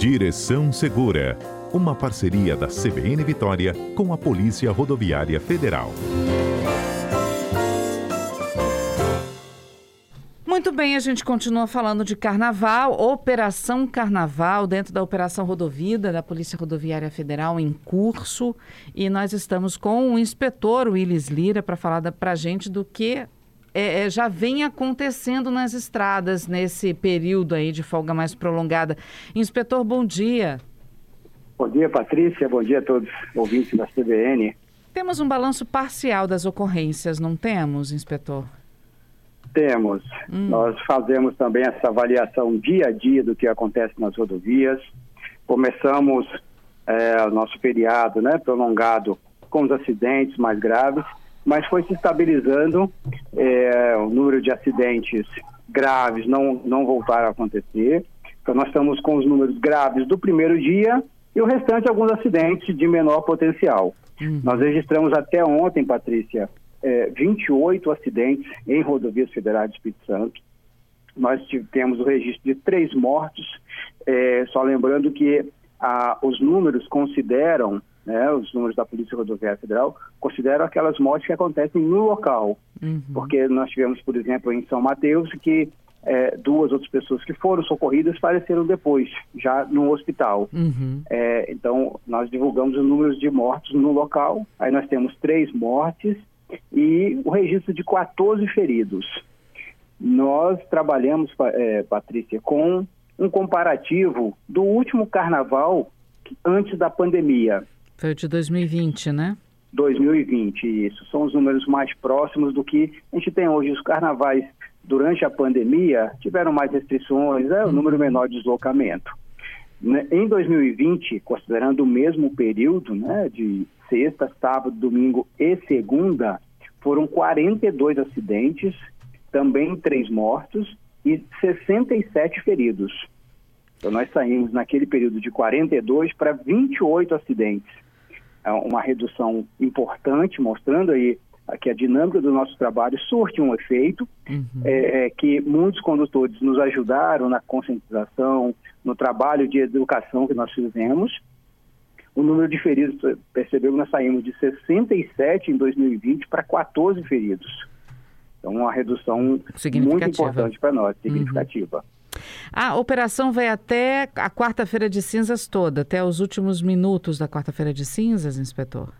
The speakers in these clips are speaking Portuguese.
Direção Segura, uma parceria da CBN Vitória com a Polícia Rodoviária Federal. Muito bem, a gente continua falando de carnaval, Operação Carnaval, dentro da Operação Rodovida da Polícia Rodoviária Federal em curso. E nós estamos com o inspetor Willis Lira para falar para a gente do que é, é, já vem acontecendo nas estradas nesse período aí de folga mais prolongada. Inspetor, bom dia. Bom dia, Patrícia. Bom dia a todos os ouvintes da CBN. Temos um balanço parcial das ocorrências, não temos, inspetor? Temos. Hum. Nós fazemos também essa avaliação dia a dia do que acontece nas rodovias. Começamos é, o nosso feriado né, prolongado com os acidentes mais graves mas foi se estabilizando, é, o número de acidentes graves não, não voltaram a acontecer. Então, nós estamos com os números graves do primeiro dia e o restante, alguns acidentes de menor potencial. Uhum. Nós registramos até ontem, Patrícia, é, 28 acidentes em rodovias federais do Espírito Santo. Nós temos o registro de três mortos, é, só lembrando que ah, os números consideram né, os números da Polícia Rodoviária Federal, consideram aquelas mortes que acontecem no local. Uhum. Porque nós tivemos, por exemplo, em São Mateus, que é, duas outras pessoas que foram socorridas faleceram depois, já no hospital. Uhum. É, então, nós divulgamos os números de mortos no local, aí nós temos três mortes e o registro de 14 feridos. Nós trabalhamos, é, Patrícia, com um comparativo do último carnaval antes da pandemia. Foi o de 2020, né? 2020, isso. São os números mais próximos do que a gente tem hoje. Os carnavais, durante a pandemia, tiveram mais restrições, é o número uhum. menor de deslocamento. Né, em 2020, considerando o mesmo período, né, de sexta, sábado, domingo e segunda, foram 42 acidentes, também três mortos e 67 feridos. Então, nós saímos naquele período de 42 para 28 acidentes. É uma redução importante, mostrando aí que a dinâmica do nosso trabalho surte um efeito, uhum. é, é, que muitos condutores nos ajudaram na conscientização, no trabalho de educação que nós fizemos. O número de feridos, percebeu que nós saímos de 67 em 2020 para 14 feridos. Então, uma redução muito importante para nós, significativa. Uhum. A operação vai até a quarta-feira de cinzas toda, até os últimos minutos da quarta-feira de cinzas, inspetor?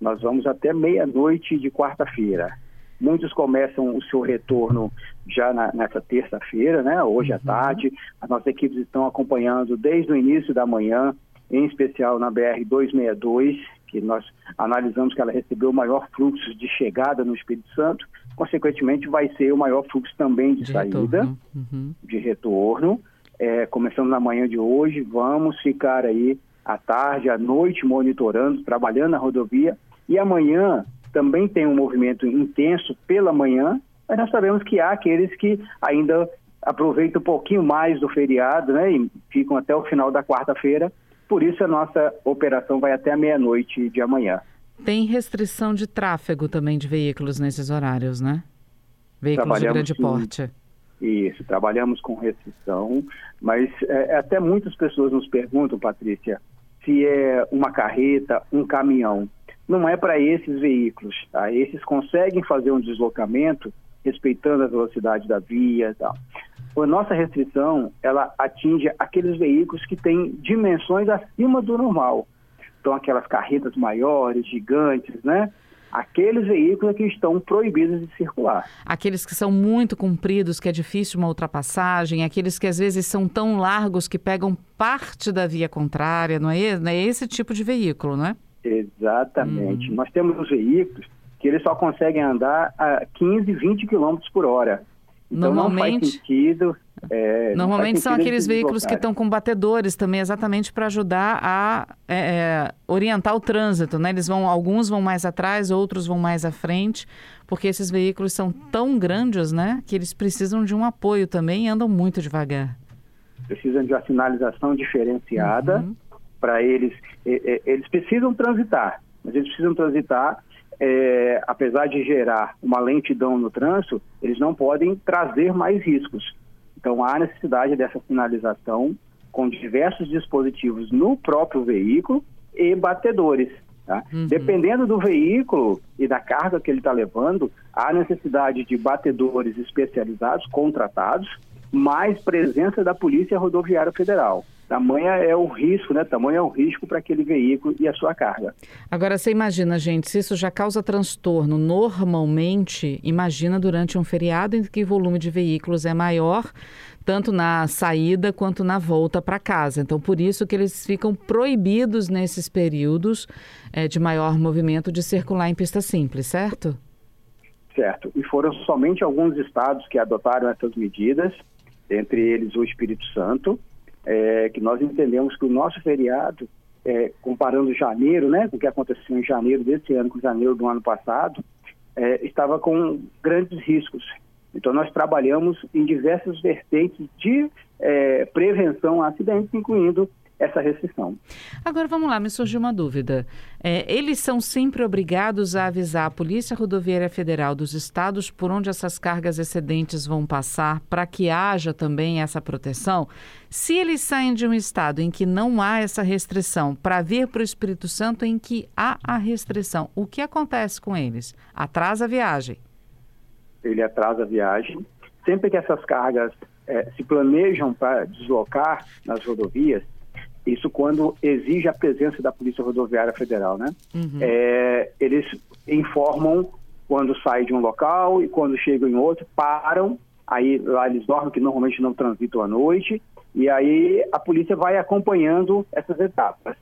Nós vamos até meia-noite de quarta-feira. Muitos começam o seu retorno já na, nessa terça-feira, né? hoje uhum. à tarde. As nossas equipes estão acompanhando desde o início da manhã, em especial na BR-262, que nós analisamos que ela recebeu o maior fluxo de chegada no Espírito Santo, consequentemente vai ser o maior fluxo também de, de saída, retorno. Uhum. de retorno. É, começando na manhã de hoje, vamos ficar aí à tarde, à noite, monitorando, trabalhando na rodovia. E amanhã também tem um movimento intenso pela manhã, mas nós sabemos que há aqueles que ainda aproveitam um pouquinho mais do feriado, né, e ficam até o final da quarta-feira por isso a nossa operação vai até a meia-noite de amanhã. Tem restrição de tráfego também de veículos nesses horários, né? Veículos de grande porte. Isso, trabalhamos com restrição, mas é, até muitas pessoas nos perguntam, Patrícia, se é uma carreta, um caminhão. Não é para esses veículos, tá? Esses conseguem fazer um deslocamento respeitando a velocidade da via e tal. A nossa restrição, ela atinge aqueles veículos que têm dimensões acima do normal. Então, aquelas carretas maiores, gigantes, né? Aqueles veículos que estão proibidos de circular. Aqueles que são muito compridos, que é difícil uma ultrapassagem, aqueles que às vezes são tão largos que pegam parte da via contrária, não é, não é esse tipo de veículo, não é? Exatamente. Hum. Nós temos os veículos que eles só conseguem andar a 15, 20 km por hora. Então normalmente, não faz sentido. É, normalmente faz são aqueles veículos que estão com batedores também, exatamente para ajudar a é, é, orientar o trânsito, né? Eles vão, alguns vão mais atrás, outros vão mais à frente, porque esses veículos são tão grandes, né? Que eles precisam de um apoio também e andam muito devagar. Precisam de uma sinalização diferenciada uhum. para eles. Eles precisam transitar, mas eles precisam transitar é, apesar de gerar uma lentidão no trânsito, eles não podem trazer mais riscos. Então há necessidade dessa sinalização com diversos dispositivos no próprio veículo e batedores. Tá? Uhum. Dependendo do veículo e da carga que ele está levando, há necessidade de batedores especializados, contratados, mais presença da Polícia Rodoviária Federal. Tamanha é o risco, né? Tamanho é o risco para aquele veículo e a sua carga. Agora, você imagina, gente, se isso já causa transtorno normalmente, imagina durante um feriado em que o volume de veículos é maior, tanto na saída quanto na volta para casa. Então, por isso que eles ficam proibidos nesses períodos é, de maior movimento de circular em pista simples, certo? Certo. E foram somente alguns estados que adotaram essas medidas, entre eles o Espírito Santo, é, que nós entendemos que o nosso feriado, é, comparando janeiro, né, com o que aconteceu em janeiro desse ano com janeiro do ano passado, é, estava com grandes riscos. Então, nós trabalhamos em diversas vertentes de é, prevenção a acidentes, incluindo essa restrição. Agora vamos lá, me surgiu uma dúvida. É, eles são sempre obrigados a avisar a Polícia Rodoviária Federal dos estados por onde essas cargas excedentes vão passar para que haja também essa proteção? Se eles saem de um estado em que não há essa restrição para vir para o Espírito Santo em que há a restrição, o que acontece com eles? Atrasa a viagem? Ele atrasa a viagem. Sempre que essas cargas é, se planejam para deslocar nas rodovias, isso quando exige a presença da Polícia Rodoviária Federal, né? Uhum. É, eles informam quando saem de um local e quando chegam em outro, param, aí lá eles dormem, que normalmente não transitam à noite, e aí a polícia vai acompanhando essas etapas.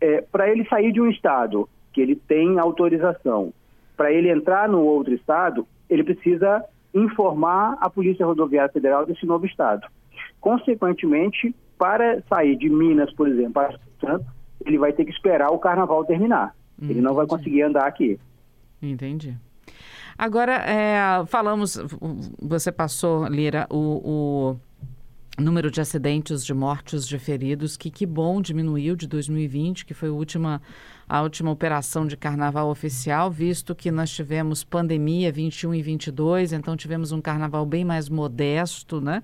É, para ele sair de um estado que ele tem autorização, para ele entrar no outro estado, ele precisa informar a Polícia Rodoviária Federal desse novo estado. Consequentemente, para sair de Minas, por exemplo, para Santos, ele vai ter que esperar o carnaval terminar. Entendi. Ele não vai conseguir andar aqui. Entendi. Agora, é, falamos, você passou, Lira, o, o número de acidentes, de mortes, de feridos, que que bom diminuiu de 2020, que foi a última a última operação de carnaval oficial, visto que nós tivemos pandemia 21 e 22, então tivemos um carnaval bem mais modesto, né?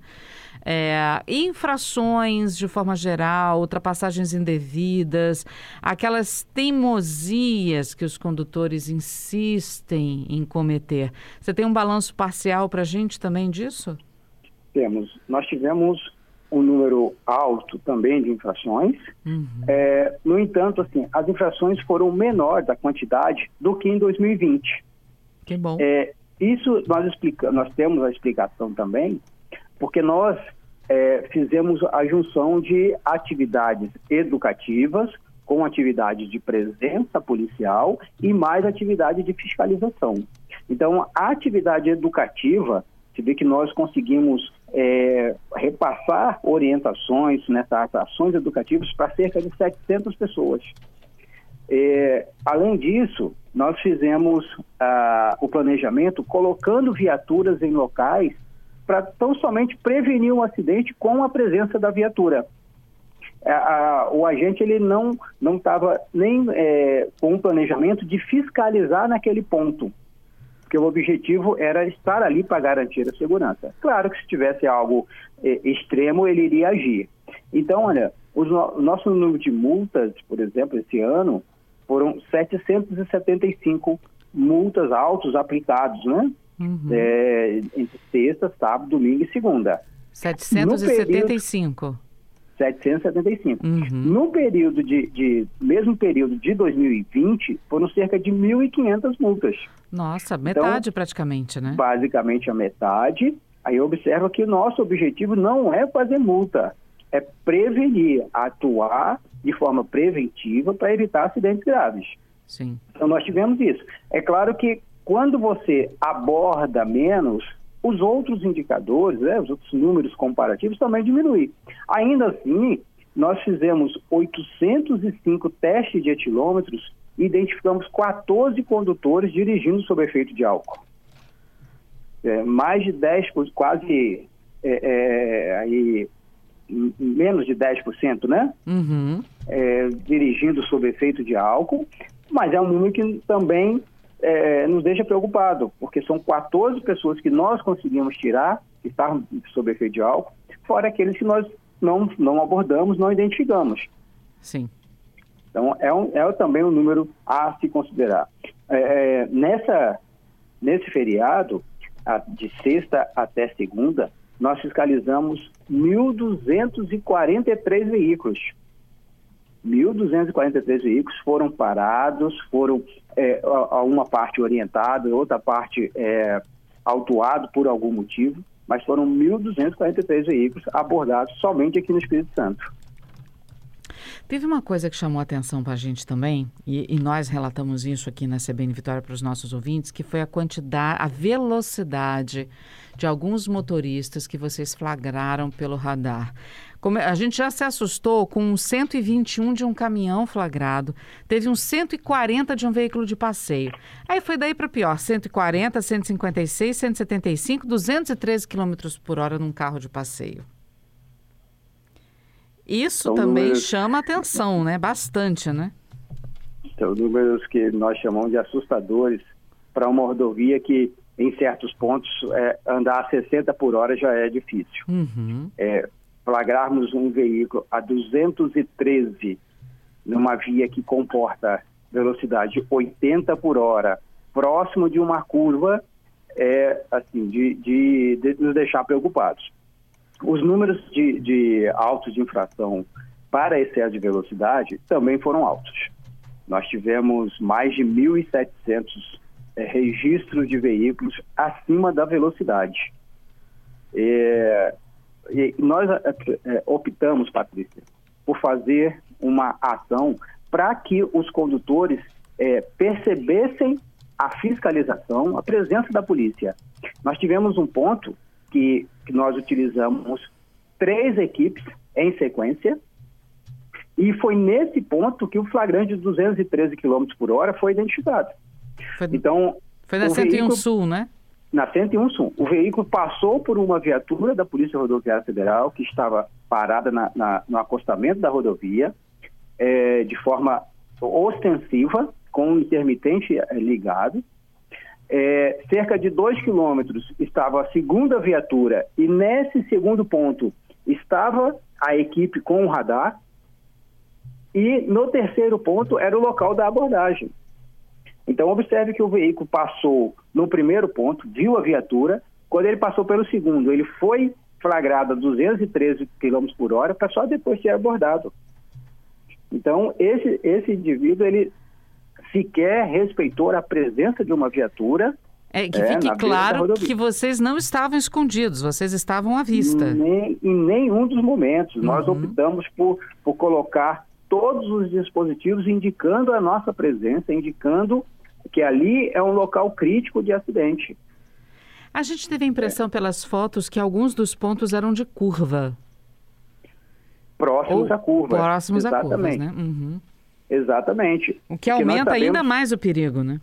É, infrações de forma geral, ultrapassagens indevidas, aquelas teimosias que os condutores insistem em cometer. Você tem um balanço parcial para a gente também disso? Temos. Nós tivemos um número alto também de infrações. Uhum. É, no entanto, assim, as infrações foram menores da quantidade do que em 2020. Que bom. É, isso nós explicamos, nós temos a explicação também, porque nós é, fizemos a junção de atividades educativas com atividades de presença policial e mais atividade de fiscalização. Então, a atividade educativa se vê que nós conseguimos é, repassar orientações nessas ações educativas para cerca de 700 pessoas. É, além disso, nós fizemos ah, o planejamento colocando viaturas em locais para tão somente prevenir um acidente com a presença da viatura. A, a, o agente ele não não estava nem é, com um planejamento de fiscalizar naquele ponto porque o objetivo era estar ali para garantir a segurança. Claro que se tivesse algo eh, extremo, ele iria agir. Então, olha, o no, nosso número de multas, por exemplo, esse ano, foram 775 multas altos aplicados, né? Uhum. É, entre sexta, sábado, domingo e segunda. 775. 775. Uhum. No período de, de, mesmo período de 2020, foram cerca de 1.500 multas. Nossa, metade então, praticamente, né? Basicamente a metade. Aí observa que o nosso objetivo não é fazer multa, é prevenir, atuar de forma preventiva para evitar acidentes graves. Sim. Então nós tivemos isso. É claro que quando você aborda menos, os outros indicadores, né, os outros números comparativos também diminuem. Ainda assim, nós fizemos 805 testes de etilômetros e identificamos 14 condutores dirigindo sob efeito de álcool. É, mais de 10, quase é, é, aí, menos de 10%, né? Uhum. É, dirigindo sob efeito de álcool, mas é um número que também é, nos deixa preocupado, porque são 14 pessoas que nós conseguimos tirar, que estavam sob efeito de álcool, fora aqueles que nós não, não abordamos, não identificamos. Sim. Então, é, um, é também um número a se considerar. É, é nessa, nesse feriado, de sexta até segunda, nós fiscalizamos 1.243 veículos. 1.243 veículos foram parados, foram é, uma parte orientada, outra parte é, autuado por algum motivo, mas foram 1.243 veículos abordados somente aqui no Espírito Santo. Teve uma coisa que chamou a atenção para a gente também, e, e, nós relatamos isso aqui na CBN Vitória para os nossos ouvintes, que foi a quantidade, a velocidade de alguns motoristas que vocês flagraram pelo radar. Como, a gente já se assustou com um 121 de um caminhão flagrado, teve um 140 de um veículo de passeio. Aí foi daí para pior, 140, 156, 175, 213 km por hora num carro de passeio. Isso São também números... chama atenção, né? Bastante, né? São números que nós chamamos de assustadores para uma rodovia que, em certos pontos, é, andar a 60 por hora já é difícil. Uhum. É, flagrarmos um veículo a 213 numa via que comporta velocidade 80 por hora, próximo de uma curva, é assim, de, de, de nos deixar preocupados. Os números de, de autos de infração para excesso de velocidade também foram altos. Nós tivemos mais de 1.700 é, registros de veículos acima da velocidade. É, e nós é, é optamos, Patrícia, por fazer uma ação para que os condutores é, percebessem a fiscalização, a presença da polícia. Nós tivemos um ponto que, que nós utilizamos três equipes em sequência, e foi nesse ponto que o flagrante de 213 km por hora foi identificado. Foi, então, foi na 101 veículo, Sul, né? Na 101 Sul. O veículo passou por uma viatura da Polícia Rodoviária Federal, que estava parada na, na, no acostamento da rodovia, é, de forma ostensiva, com um intermitente é, ligado, é, cerca de dois quilômetros estava a segunda viatura e nesse segundo ponto estava a equipe com o radar e no terceiro ponto era o local da abordagem. Então observe que o veículo passou no primeiro ponto, viu a viatura, quando ele passou pelo segundo, ele foi flagrado a 213 km por hora para só depois ser abordado. Então esse, esse indivíduo ele sequer respeitou a presença de uma viatura. É, que é, fique claro que vocês não estavam escondidos, vocês estavam à vista. Nem, em nenhum dos momentos. Uhum. Nós optamos por, por colocar todos os dispositivos indicando a nossa presença, indicando que ali é um local crítico de acidente. A gente teve a impressão é. pelas fotos que alguns dos pontos eram de curva. Próximos Ou à curva. Próximos Exatamente. à curva, né? Uhum. Exatamente. O que aumenta ainda mais o perigo, né?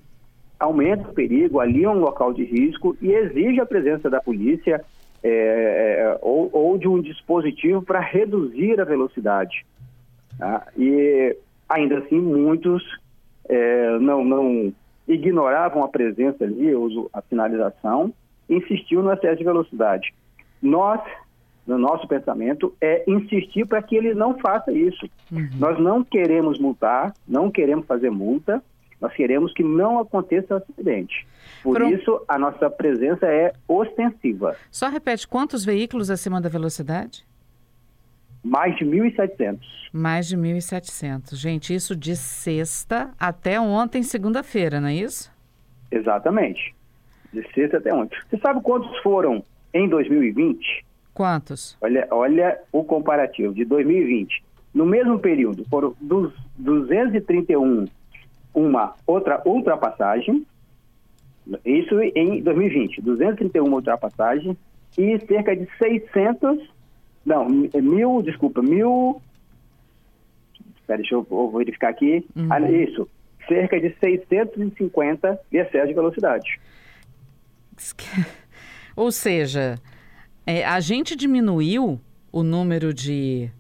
Aumenta o perigo, ali é um local de risco e exige a presença da polícia é, é ou, ou, de um dispositivo para reduzir a velocidade. Tá? E ainda assim, muitos é, não, não ignoravam a presença ali, a sinalização, insistiam no excesso de velocidade. Nós no nosso pensamento, é insistir para que ele não faça isso. Uhum. Nós não queremos multar, não queremos fazer multa, nós queremos que não aconteça acidente. Por isso, a nossa presença é ostensiva. Só repete, quantos veículos acima da velocidade? Mais de 1.700. Mais de 1.700. Gente, isso de sexta até ontem, segunda-feira, não é isso? Exatamente. De sexta até ontem. Você sabe quantos foram em 2020? Quantos? Olha, olha o comparativo de 2020. No mesmo período, foram dos 231 uma outra ultrapassagem, isso em 2020, 231 ultrapassagens e cerca de 600, não, mil, desculpa, mil, espera, deixa eu, eu verificar aqui, uhum. ah, isso, cerca de 650 de excesso de velocidade. Ou seja, é, a gente diminuiu o número de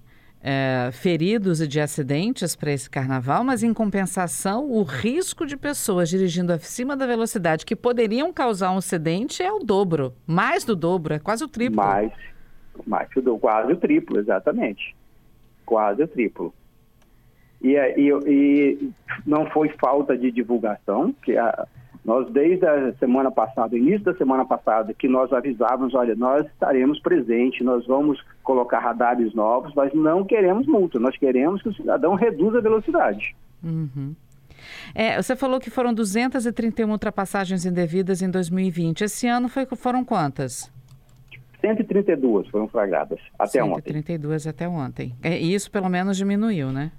é, feridos e de acidentes para esse carnaval, mas em compensação, o risco de pessoas dirigindo acima da velocidade que poderiam causar um acidente é o dobro, mais do dobro, é quase o triplo. Mais, mais que o quase o triplo, exatamente. Quase o triplo. E, e, e não foi falta de divulgação, que a, nós desde a semana passada, início da semana passada, que nós avisávamos, olha, nós estaremos presentes, nós vamos colocar radares novos, mas não queremos multa, nós queremos que o cidadão reduza a velocidade. Uhum. É, você falou que foram 231 ultrapassagens indevidas em 2020. Esse ano foi, foram quantas? 132 foram flagradas até 132 ontem. 132 até ontem. É, isso pelo menos diminuiu, né?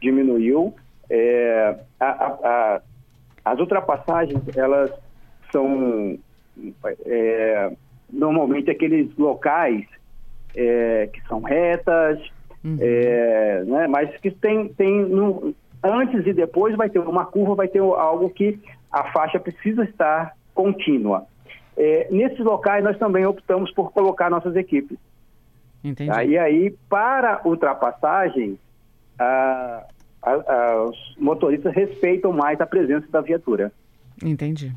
Diminuiu. É, a, a, a, as ultrapassagens, elas são é, normalmente aqueles locais é, que são retas, uhum. É, né, mas que tem, tem no, antes e depois vai ter uma curva, vai ter algo que a faixa precisa estar contínua. É, nesses locais, nós também optamos por colocar nossas equipes. Entendi. Tá? E aí, para ultrapassagem, a, a, a, os motoristas respeitam mais a presença da viatura. Entendi.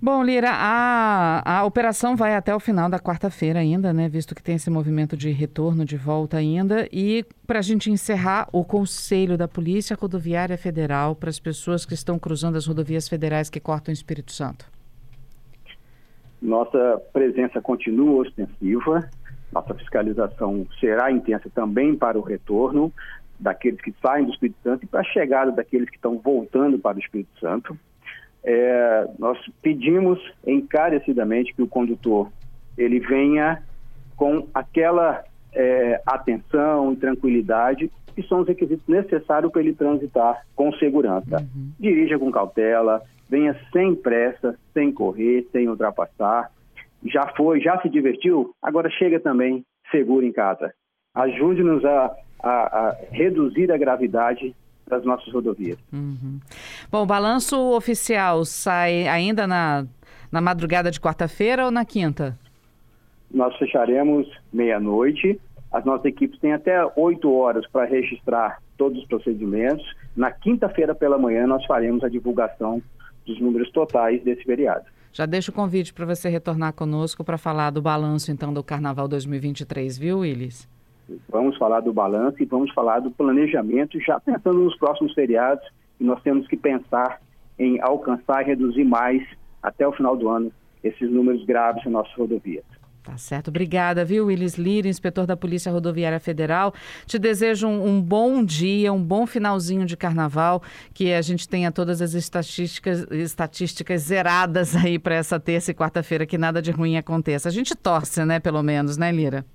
Bom, Lira, a, a operação vai até o final da quarta-feira ainda, né? Visto que tem esse movimento de retorno, de volta ainda. E para a gente encerrar, o Conselho da Polícia Rodoviária Federal para as pessoas que estão cruzando as rodovias federais que cortam o Espírito Santo. Nossa presença continua ostensiva, nossa fiscalização será intensa também para o retorno daqueles que saem do Espírito Santo e para a chegada daqueles que estão voltando para o Espírito Santo. É, nós pedimos encarecidamente que o condutor ele venha com aquela é, atenção e tranquilidade que são os requisitos necessários para ele transitar com segurança. Uhum. Dirija com cautela, venha sem pressa, sem correr, sem ultrapassar. Já foi, já se divertiu, agora chega também seguro em casa. Ajude-nos a, a, a, reduzir a gravidade das nossas rodovias. Uhum. Bom, o balanço oficial sai ainda na, na madrugada de quarta-feira ou na quinta? Nós fecharemos meia-noite. As nossas equipes têm até oito horas para registrar todos os procedimentos. Na quinta-feira pela manhã nós faremos a divulgação dos números totais desse feriado. Já deixo o convite para você retornar conosco para falar do balanço, então, do Carnaval 2023, viu, Willis? Vamos falar do balanço e vamos falar do planejamento, já pensando nos próximos feriados, e nós temos que pensar em alcançar e reduzir mais, até o final do ano, esses números graves em nossas rodovias. Tá certo. Obrigada, viu, Willis Lira, inspetor da Polícia Rodoviária Federal. Te desejo um, um, bom dia, um bom finalzinho de carnaval, que a gente tenha todas as estatísticas, estatísticas zeradas aí para essa terça e quarta-feira, que nada de ruim aconteça. A gente torce, né, pelo menos, né, Lira?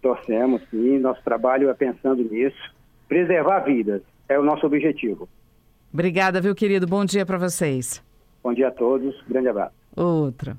Torcemos, sim. Nosso trabalho é pensando nisso. Preservar vidas é o nosso objetivo. Obrigada, viu, querido? Bom dia para vocês. Bom dia a todos. Grande abraço. Outra.